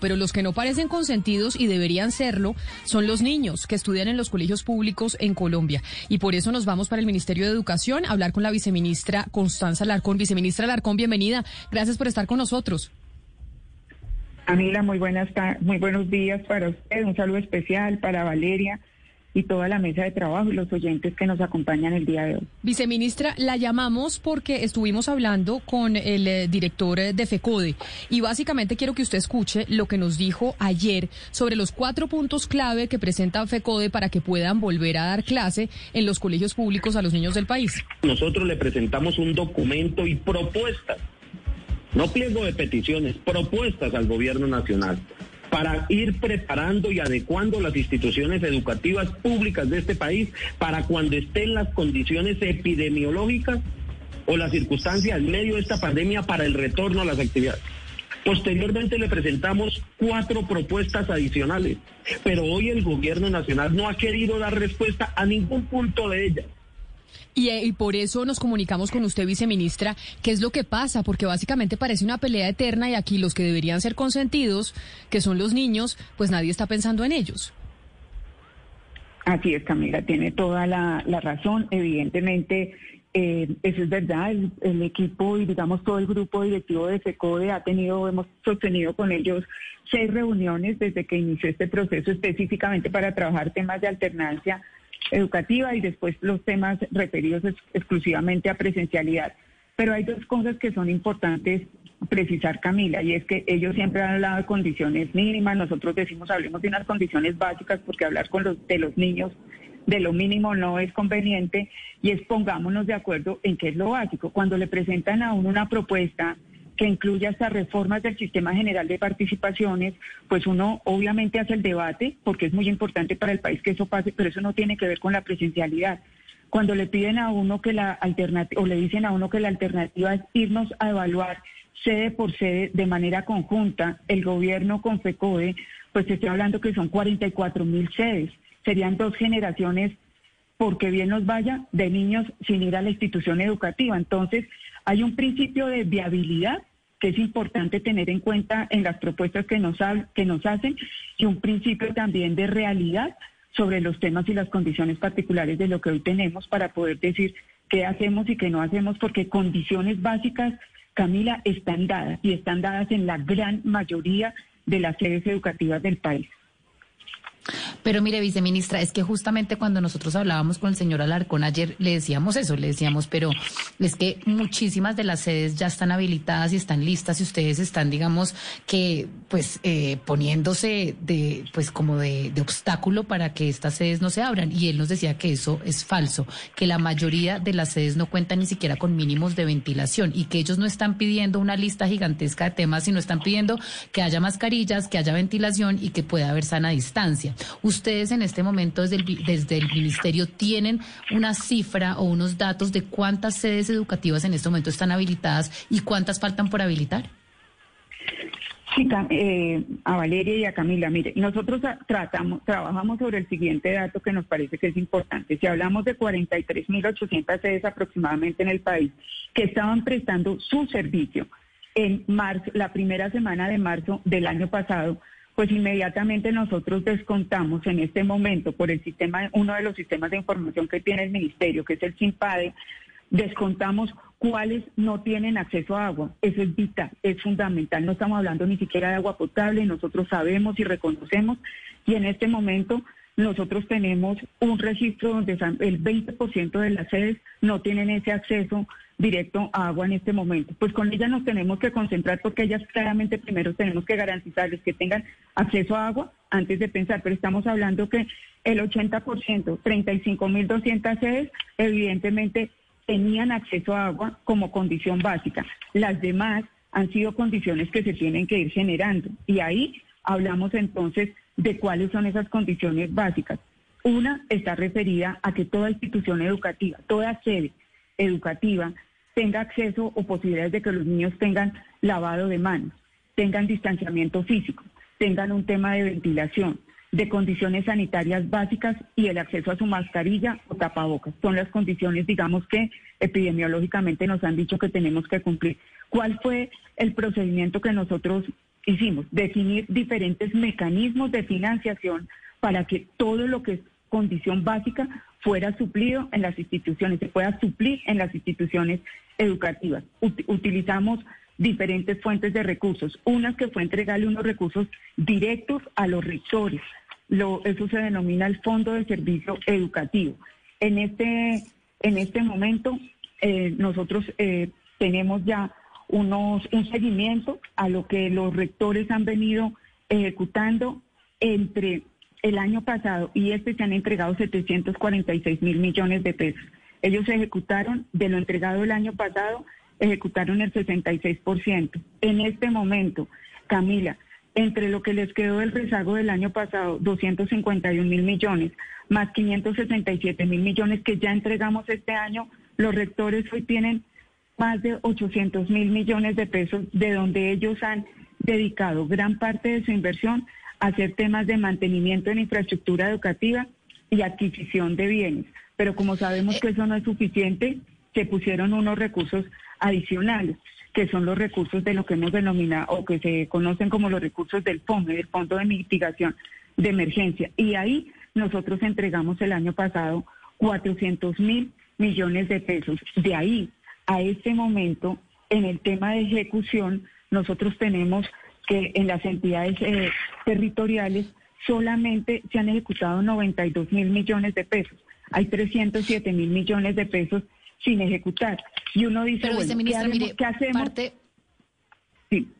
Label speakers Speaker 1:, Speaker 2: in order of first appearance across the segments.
Speaker 1: Pero los que no parecen consentidos y deberían serlo son los niños que estudian en los colegios públicos en Colombia. Y por eso nos vamos para el Ministerio de Educación a hablar con la viceministra Constanza Larcón. Viceministra Larcón, bienvenida. Gracias por estar con nosotros.
Speaker 2: Camila, muy, buenas, muy buenos días para usted. Un saludo especial para Valeria y toda la mesa de trabajo y los oyentes que nos acompañan el día de hoy.
Speaker 1: Viceministra, la llamamos porque estuvimos hablando con el eh, director eh, de FECODE y básicamente quiero que usted escuche lo que nos dijo ayer sobre los cuatro puntos clave que presenta FECODE para que puedan volver a dar clase en los colegios públicos a los niños del país.
Speaker 3: Nosotros le presentamos un documento y propuestas, no pliego de peticiones, propuestas al gobierno nacional para ir preparando y adecuando las instituciones educativas públicas de este país para cuando estén las condiciones epidemiológicas o las circunstancias en medio de esta pandemia para el retorno a las actividades. Posteriormente le presentamos cuatro propuestas adicionales, pero hoy el gobierno nacional no ha querido dar respuesta a ningún punto de ellas.
Speaker 1: Eh, y, por eso nos comunicamos con usted, viceministra, qué es lo que pasa, porque básicamente parece una pelea eterna y aquí los que deberían ser consentidos, que son los niños, pues nadie está pensando en ellos.
Speaker 2: Así es, Camila, tiene toda la, razón. Evidentemente, eh, eso es verdad. El, equipo y, digamos, todo el grupo directivo de FECODE ha tenido, hemos sostenido con ellos seis reuniones desde que inició este proceso específicamente para trabajar temas de alternancia educativa y después los temas referidos exclusivamente a presencialidad. Pero hay dos cosas que son importantes precisar, Camila, y es que ellos siempre han hablado de condiciones mínimas, nosotros decimos hablemos de unas condiciones básicas porque hablar con los, de los niños de lo mínimo no es conveniente y es pongámonos de acuerdo en qué es lo básico. Cuando le presentan a uno una propuesta que incluya estas reformas del sistema general de participaciones, pues uno obviamente hace el debate, porque es muy importante para el país que eso pase, pero eso no tiene que ver con la presencialidad. Cuando le piden a uno que la alternativa, o le dicen a uno que la alternativa es irnos a evaluar sede por sede de manera conjunta, el gobierno con FECODE, pues estoy hablando que son 44 mil sedes. Serían dos generaciones, porque bien nos vaya, de niños sin ir a la institución educativa. Entonces, hay un principio de viabilidad que es importante tener en cuenta en las propuestas que nos, que nos hacen y un principio también de realidad sobre los temas y las condiciones particulares de lo que hoy tenemos para poder decir qué hacemos y qué no hacemos, porque condiciones básicas, Camila, están dadas y están dadas en la gran mayoría de las sedes educativas del país.
Speaker 4: Pero mire, viceministra, es que justamente cuando nosotros hablábamos con el señor Alarcón ayer, le decíamos eso, le decíamos, pero es que muchísimas de las sedes ya están habilitadas y están listas y ustedes están, digamos, que pues eh, poniéndose de, pues como de, de obstáculo para que estas sedes no se abran. Y él nos decía que eso es falso, que la mayoría de las sedes no cuentan ni siquiera con mínimos de ventilación y que ellos no están pidiendo una lista gigantesca de temas, sino están pidiendo que haya mascarillas, que haya ventilación y que pueda haber sana distancia. Ustedes en este momento desde el, desde el ministerio tienen una cifra o unos datos de cuántas sedes educativas en este momento están habilitadas y cuántas faltan por habilitar.
Speaker 2: Sí, eh, a Valeria y a Camila, mire, nosotros tratamos, trabajamos sobre el siguiente dato que nos parece que es importante. Si hablamos de 43.800 sedes aproximadamente en el país que estaban prestando su servicio en marzo, la primera semana de marzo del año pasado, pues inmediatamente nosotros descontamos en este momento por el sistema, uno de los sistemas de información que tiene el ministerio, que es el SIMPADE, descontamos cuáles no tienen acceso a agua. Eso es vital, es fundamental. No estamos hablando ni siquiera de agua potable, nosotros sabemos y reconocemos y en este momento nosotros tenemos un registro donde el 20% de las sedes no tienen ese acceso directo a agua en este momento. Pues con ellas nos tenemos que concentrar porque ellas claramente primero tenemos que garantizarles que tengan acceso a agua antes de pensar, pero estamos hablando que el 80%, 35.200 sedes, evidentemente tenían acceso a agua como condición básica. Las demás han sido condiciones que se tienen que ir generando y ahí hablamos entonces de cuáles son esas condiciones básicas. Una está referida a que toda institución educativa, toda sede educativa tenga acceso o posibilidades de que los niños tengan lavado de manos, tengan distanciamiento físico, tengan un tema de ventilación, de condiciones sanitarias básicas y el acceso a su mascarilla o tapabocas. Son las condiciones, digamos, que epidemiológicamente nos han dicho que tenemos que cumplir. ¿Cuál fue el procedimiento que nosotros hicimos? Definir diferentes mecanismos de financiación para que todo lo que es condición básica fuera suplido en las instituciones, se pueda suplir en las instituciones educativas. utilizamos diferentes fuentes de recursos. Unas que fue entregarle unos recursos directos a los rectores. Lo, eso se denomina el Fondo de Servicio Educativo. En este, en este momento, eh, nosotros eh, tenemos ya unos, un seguimiento a lo que los rectores han venido ejecutando entre el año pasado y este se han entregado 746 mil millones de pesos. Ellos ejecutaron de lo entregado el año pasado ejecutaron el 66%. En este momento, Camila, entre lo que les quedó del rezago del año pasado, 251 mil millones, más 567 mil millones que ya entregamos este año, los rectores hoy tienen más de 800 mil millones de pesos, de donde ellos han dedicado gran parte de su inversión a hacer temas de mantenimiento en infraestructura educativa y adquisición de bienes. Pero como sabemos que eso no es suficiente, se pusieron unos recursos adicionales, que son los recursos de lo que hemos denominado o que se conocen como los recursos del fondo, del Fondo de Mitigación de Emergencia. Y ahí nosotros entregamos el año pasado 400 mil millones de pesos. De ahí a este momento, en el tema de ejecución, nosotros tenemos que en las entidades eh, territoriales solamente se han ejecutado 92 mil millones de pesos. Hay 307 mil millones de pesos sin ejecutar. Y uno dice, bueno, ¿qué, hacemos?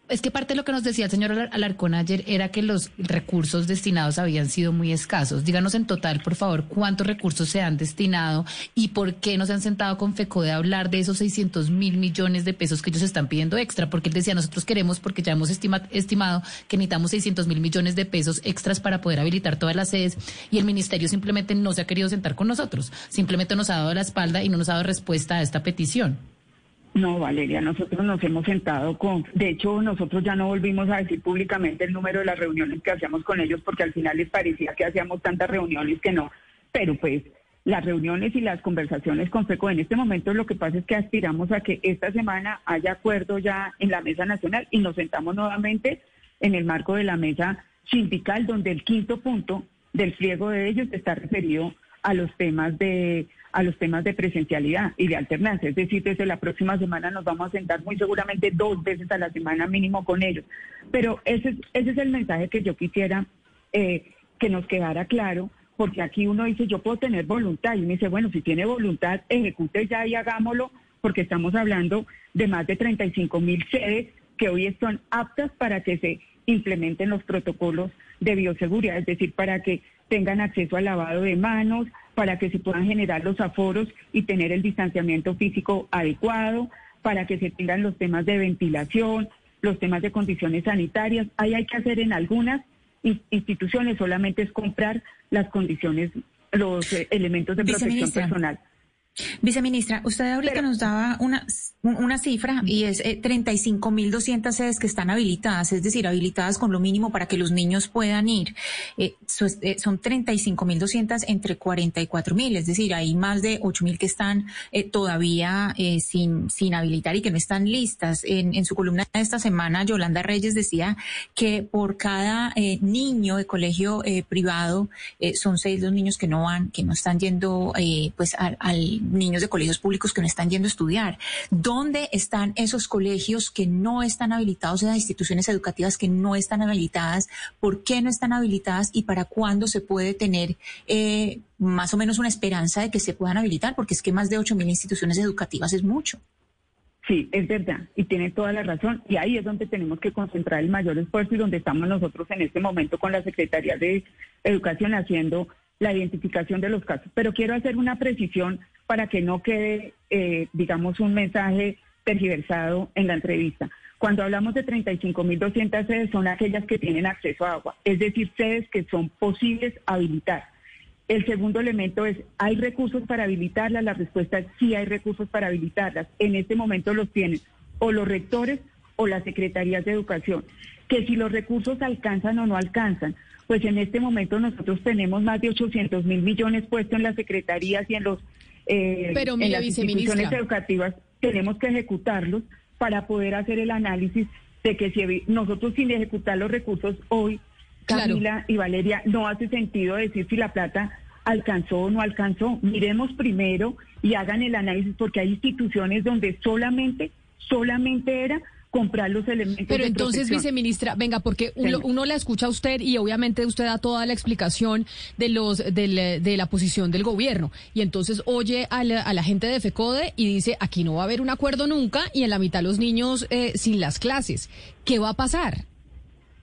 Speaker 4: Es que parte de lo que nos decía el señor Alarcón ayer era que los recursos destinados habían sido muy escasos. Díganos en total, por favor, cuántos recursos se han destinado y por qué no se han sentado con FECODE a hablar de esos 600 mil millones de pesos que ellos están pidiendo extra, porque él decía, nosotros queremos, porque ya hemos estimado que necesitamos 600 mil millones de pesos extras para poder habilitar todas las sedes y el ministerio simplemente no se ha querido sentar con nosotros, simplemente nos ha dado la espalda y no nos ha dado respuesta a esta petición.
Speaker 2: No, Valeria, nosotros nos hemos sentado con, de hecho, nosotros ya no volvimos a decir públicamente el número de las reuniones que hacíamos con ellos porque al final les parecía que hacíamos tantas reuniones que no, pero pues las reuniones y las conversaciones con FECO en este momento lo que pasa es que aspiramos a que esta semana haya acuerdo ya en la mesa nacional y nos sentamos nuevamente en el marco de la mesa sindical donde el quinto punto del pliego de ellos está referido a los temas de a los temas de presencialidad y de alternancia. Es decir, desde la próxima semana nos vamos a sentar muy seguramente dos veces a la semana mínimo con ellos. Pero ese, es, ese es el mensaje que yo quisiera eh, que nos quedara claro, porque aquí uno dice, yo puedo tener voluntad, y uno dice, bueno, si tiene voluntad, ejecute ya y hagámoslo, porque estamos hablando de más de 35 mil sedes que hoy están aptas para que se implementen los protocolos de bioseguridad, es decir, para que tengan acceso al lavado de manos, para que se puedan generar los aforos y tener el distanciamiento físico adecuado, para que se tengan los temas de ventilación, los temas de condiciones sanitarias. Ahí hay que hacer en algunas instituciones, solamente es comprar las condiciones, los eh, elementos de protección personal.
Speaker 5: Viceministra, usted ahorita nos daba una, una cifra y es eh, 35.200 sedes que están habilitadas, es decir, habilitadas con lo mínimo para que los niños puedan ir. Eh, eh, son 35.200 entre 44.000, es decir, hay más de 8.000 que están eh, todavía eh, sin, sin habilitar y que no están listas. En, en su columna de esta semana, Yolanda Reyes decía que por cada eh, niño de colegio privado son seis los niños que no van, que no están yendo pues al, al niños de colegios públicos que no están yendo a estudiar. ¿Dónde están esos colegios que no están habilitados, esas instituciones educativas que no están habilitadas? ¿Por qué no están habilitadas y para cuándo se puede tener eh, más o menos una esperanza de que se puedan habilitar? Porque es que más de 8.000 instituciones educativas es mucho.
Speaker 2: Sí, es verdad, y tiene toda la razón, y ahí es donde tenemos que concentrar el mayor esfuerzo y donde estamos nosotros en este momento con la Secretaría de Educación haciendo la identificación de los casos. Pero quiero hacer una precisión para que no quede, eh, digamos, un mensaje tergiversado en la entrevista. Cuando hablamos de 35.200 sedes, son aquellas que tienen acceso a agua, es decir, sedes que son posibles habilitar. El segundo elemento es, ¿hay recursos para habilitarlas? La respuesta es sí hay recursos para habilitarlas. En este momento los tienen o los rectores o las secretarías de educación. Que si los recursos alcanzan o no alcanzan, pues en este momento nosotros tenemos más de 800 mil millones puestos en las secretarías y en los
Speaker 1: eh, Pero, en las instituciones
Speaker 2: educativas tenemos que ejecutarlos para poder hacer el análisis de que si nosotros sin ejecutar los recursos hoy, Camila y Valeria, no hace sentido decir si la plata alcanzó o no alcanzó. Miremos primero y hagan el análisis porque hay instituciones donde solamente, solamente era comprar los elementos.
Speaker 1: Pero entonces, viceministra, venga, porque uno, la escucha a usted y obviamente usted da toda la explicación de los de la posición del gobierno y entonces oye a la, gente de FECODE y dice aquí no va a haber un acuerdo nunca y en la mitad los niños eh, sin las clases. ¿Qué va a pasar?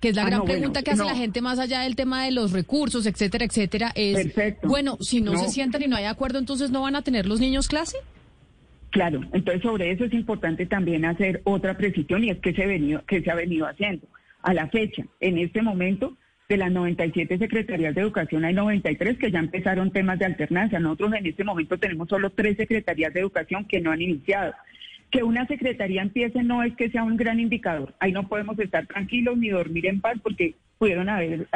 Speaker 1: que es la ah, gran pregunta que hace la gente más allá del tema de los recursos, etcétera, etcétera, es, bueno, si no, se sientan y no hay acuerdo, entonces no van a tener los niños clase.
Speaker 2: Claro, entonces sobre eso es importante también hacer otra precisión y es que se, venido, que se ha venido haciendo. A la fecha, en este momento, de las 97 secretarías de educación hay 93 que ya empezaron temas de alternancia. Nosotros en este momento tenemos solo tres secretarías de educación que no han iniciado. Que una secretaría empiece no es que sea un gran indicador. Ahí no podemos estar tranquilos ni dormir en paz porque pudieron haber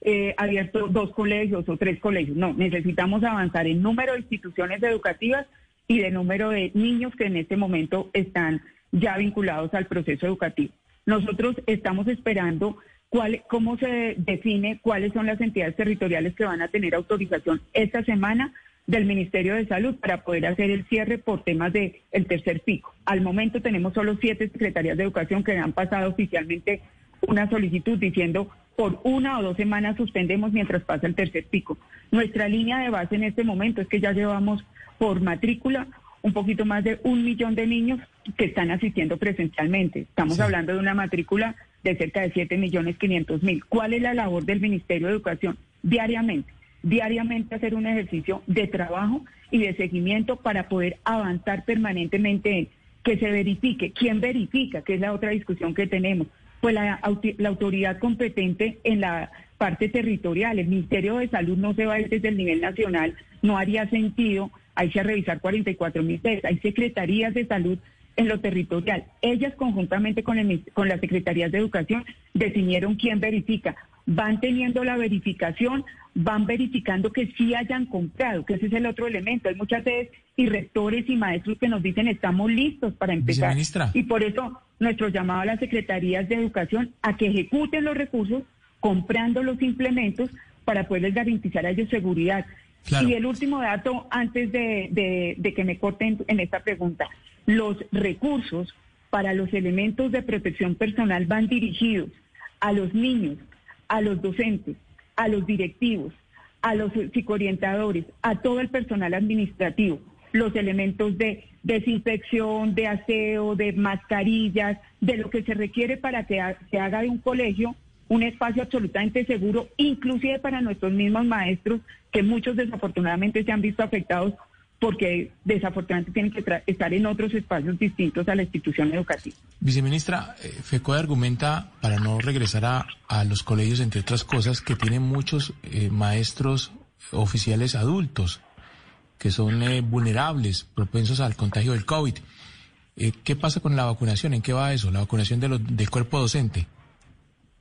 Speaker 2: eh, abierto dos colegios o tres colegios. No, necesitamos avanzar en número de instituciones educativas y de número de niños que en este momento están ya vinculados al proceso educativo. Nosotros estamos esperando cuál, cómo se define cuáles son las entidades territoriales que van a tener autorización esta semana del Ministerio de Salud para poder hacer el cierre por temas del el tercer pico. Al momento tenemos solo siete secretarías de educación que han pasado oficialmente una solicitud diciendo por una o dos semanas suspendemos mientras pasa el tercer pico. Nuestra línea de base en este momento es que ya llevamos por matrícula un poquito más de un millón de niños que están asistiendo presencialmente. Estamos hablando de una matrícula de cerca de 7 millones 500 mil. ¿Cuál es la labor del Ministerio de Educación? Diariamente, diariamente hacer un ejercicio de trabajo y de seguimiento para poder avanzar permanentemente en que se verifique. ¿Quién verifica? Que es la otra discusión que tenemos. Pues la, la autoridad competente en la parte territorial. El Ministerio de Salud no se va a ir desde el nivel nacional, no haría sentido hay que revisar 44 mil veces. Hay secretarías de salud en lo territorial. Ellas conjuntamente con, con las secretarías de educación definieron quién verifica. Van teniendo la verificación, van verificando que sí hayan comprado, que ese es el otro elemento. Hay muchas veces y rectores y maestros que nos dicen estamos listos para empezar. Y por eso nuestro llamado a las secretarías de educación a que ejecuten los recursos comprando los implementos para poderles garantizar a ellos seguridad. Y el último dato, antes de, que me corten en esta pregunta, los recursos para los elementos de protección personal van dirigidos a los niños, a los docentes, a los directivos, a los psicoorientadores, a todo el personal administrativo, los elementos de desinfección, de aseo, de mascarillas, de lo que se requiere para que se haga de un colegio un espacio absolutamente seguro, inclusive para nuestros mismos maestros, que muchos desafortunadamente se han visto afectados porque desafortunadamente tienen que estar en otros espacios distintos a la institución educativa.
Speaker 6: Viceministra, eh, FECODE argumenta, para no regresar a, los colegios, entre otras cosas, que tienen muchos eh, maestros oficiales adultos que son eh, vulnerables, propensos al contagio del COVID. ¿Qué pasa con la vacunación? ¿En qué va eso? La vacunación de del cuerpo docente.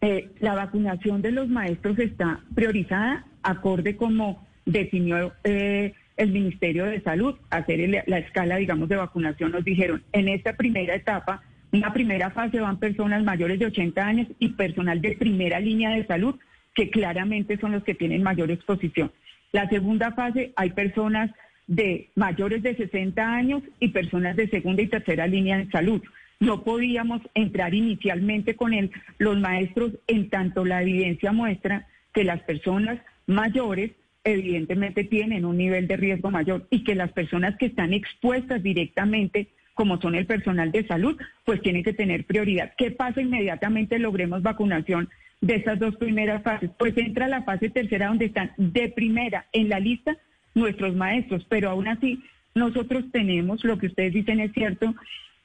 Speaker 2: Eh, la vacunación de los maestros está priorizada acorde como definió eh, el Ministerio de Salud, hacer la escala, digamos, de vacunación. Nos dijeron, en esta primera etapa, una primera fase van personas mayores de 80 años y personal de primera línea de salud, que claramente son los que tienen mayor exposición. La segunda fase, hay personas de mayores de 60 años y personas de segunda y tercera línea de salud no podíamos entrar inicialmente con él, los maestros, en tanto la evidencia muestra que las personas mayores evidentemente tienen un nivel de riesgo mayor y que las personas que están expuestas directamente, como son el personal de salud, pues tienen que tener prioridad. ¿Qué pasa inmediatamente logremos vacunación de esas dos primeras fases? Pues entra la fase tercera donde están de primera en la lista nuestros maestros, pero aún así nosotros tenemos, lo que ustedes dicen es cierto,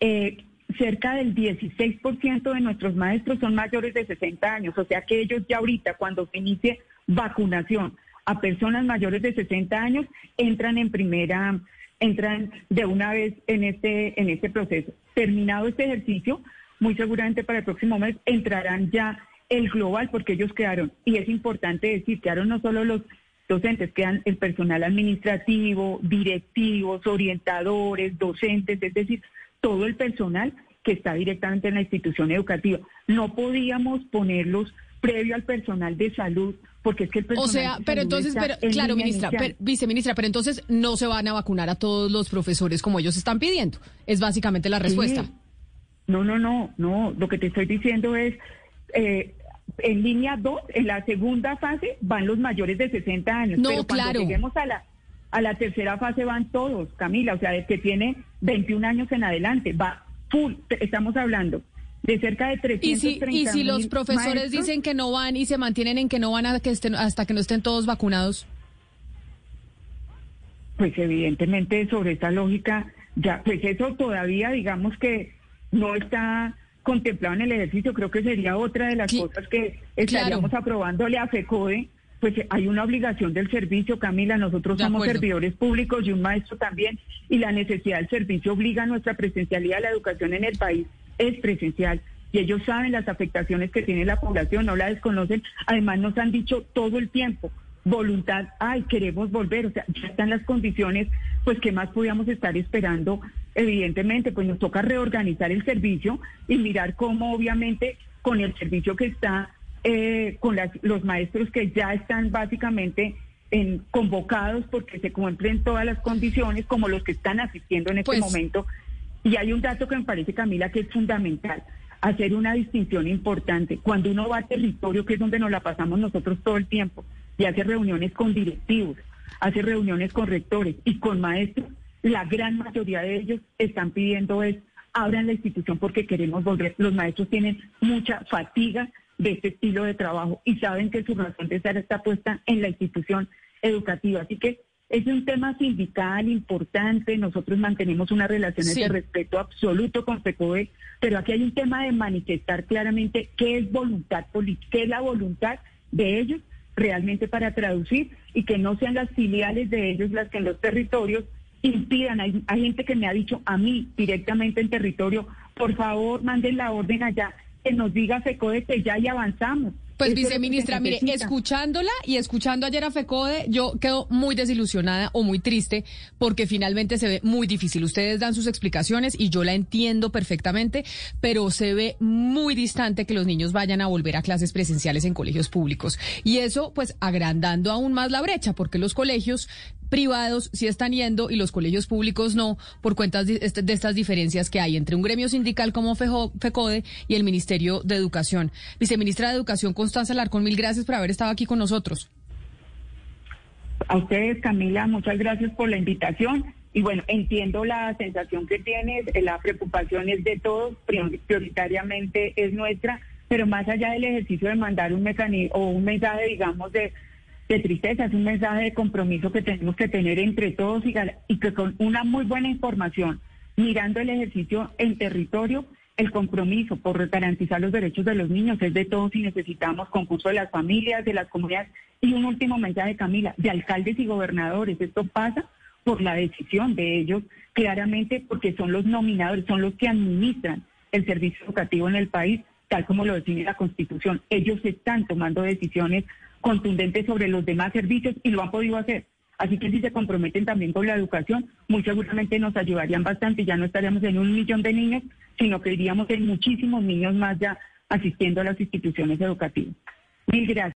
Speaker 2: eh, cerca del 16% de nuestros maestros son mayores de 60 años, o sea que ellos ya ahorita cuando se inicie vacunación a personas mayores de 60 años entran en primera entran de una vez en este en este proceso. Terminado este ejercicio, muy seguramente para el próximo mes entrarán ya el global porque ellos quedaron y es importante decir, quedaron no solo los docentes, quedan el personal administrativo, directivos, orientadores, docentes, es decir, todo el personal que está directamente en la institución educativa. No podíamos ponerlos previo al personal de salud, porque es que el personal
Speaker 1: O sea,
Speaker 2: de
Speaker 1: pero entonces,
Speaker 2: está
Speaker 1: pero,
Speaker 2: en
Speaker 1: claro, ministra, viceministra, pero entonces no se van a vacunar a todos los profesores como ellos están pidiendo. Es básicamente la respuesta.
Speaker 2: Sí. No, no, no, no. Lo que te estoy diciendo es, eh, en línea 2, en la segunda fase, van los mayores de 60 años.
Speaker 1: No,
Speaker 2: pero cuando
Speaker 1: claro.
Speaker 2: lleguemos a la, a la tercera fase van todos, Camila. O sea, el que tiene 21 años en adelante, va full. Estamos hablando de cerca de
Speaker 1: Y si,
Speaker 2: 330
Speaker 1: y si los profesores
Speaker 2: maestros,
Speaker 1: dicen que no van y se mantienen en que no van a que estén, hasta que no estén todos vacunados.
Speaker 2: Pues evidentemente sobre esa lógica, ya, pues eso todavía digamos que no está contemplado en el ejercicio. Creo que sería otra de las cosas que estaríamos
Speaker 1: claro.
Speaker 2: aprobándole a FECODE. Pues hay una obligación del servicio, Camila. Nosotros
Speaker 1: De
Speaker 2: somos
Speaker 1: acuerdo.
Speaker 2: servidores públicos y un maestro también. Y la necesidad del servicio obliga a nuestra presencialidad. La educación en el país es presencial. Y ellos saben las afectaciones que tiene la población, no la desconocen. Además, nos han dicho todo el tiempo, voluntad, ay, queremos volver, o sea, ya están las condiciones, pues, ¿qué más podíamos estar esperando? Evidentemente, pues nos toca reorganizar el servicio y mirar cómo, obviamente, con el servicio que está, eh, con las- los maestros que ya están básicamente en, convocados porque se cumplen todas las condiciones, como los que están asistiendo en este
Speaker 1: Pues-
Speaker 2: momento. Y hay un dato que me parece, Camila, que es fundamental hacer una distinción importante. Cuando uno va a territorio, que es donde nos la pasamos nosotros todo el tiempo, y hace reuniones con directivos, hace reuniones con rectores y con maestros, la gran mayoría de ellos están pidiendo es abran la institución porque queremos volver. Los maestros tienen mucha fatiga de este estilo de trabajo y saben que su razón de estar está puesta en la institución educativa. Así que es un tema sindical importante. Nosotros mantenemos unas relaciones
Speaker 1: Sí.
Speaker 2: de respeto absoluto con FECODE, pero aquí hay un tema de manifestar claramente qué es voluntad política, qué es la voluntad de ellos realmente para traducir y que no sean las filiales de ellos las que en los territorios impidan. Hay, hay gente que me ha dicho a mí directamente en territorio, por favor manden la orden allá, que nos diga FECODE que ya y avanzamos.
Speaker 1: Pues
Speaker 2: Eso
Speaker 1: viceministra, mire, escuchándola y escuchando ayer a FECODE, yo quedo muy desilusionada o muy triste porque finalmente se ve muy difícil. Ustedes dan sus explicaciones y yo la entiendo perfectamente, pero se ve muy distante que los niños vayan a volver a clases presenciales en colegios públicos. Y eso, pues, agrandando aún más la brecha, porque los colegios privados sí están yendo y los colegios públicos no, por cuentas de, este- estas diferencias que hay entre un gremio sindical como FECODE y el Ministerio de Educación. Viceministra de Educación, Constanza Larcón, mil gracias por haber estado aquí con nosotros.
Speaker 2: A ustedes, Camila, muchas gracias por la invitación. Y bueno, entiendo la sensación que tienes, la preocupación es de todos, prior- prioritariamente es nuestra, pero más allá del ejercicio de mandar un mecanismo o un mensaje, digamos, de, de tristeza, es un mensaje de compromiso que tenemos que tener entre todos y, que con una muy buena información, mirando el ejercicio en territorio, el compromiso por garantizar los derechos de los niños es de todos y necesitamos concurso de las familias, de las comunidades. Y un último mensaje, Camila, de alcaldes y gobernadores. Esto pasa por la decisión de ellos, claramente porque son los nominadores, son los que administran el servicio educativo en el país, tal como lo define la Constitución. Ellos están tomando decisiones contundentes sobre los demás servicios y lo han podido hacer. Así que si se comprometen también con la educación, muy seguramente nos ayudarían bastante. Ya no estaríamos en un millón de niños, sino que iríamos en muchísimos niños más ya asistiendo a las instituciones educativas. Mil gracias.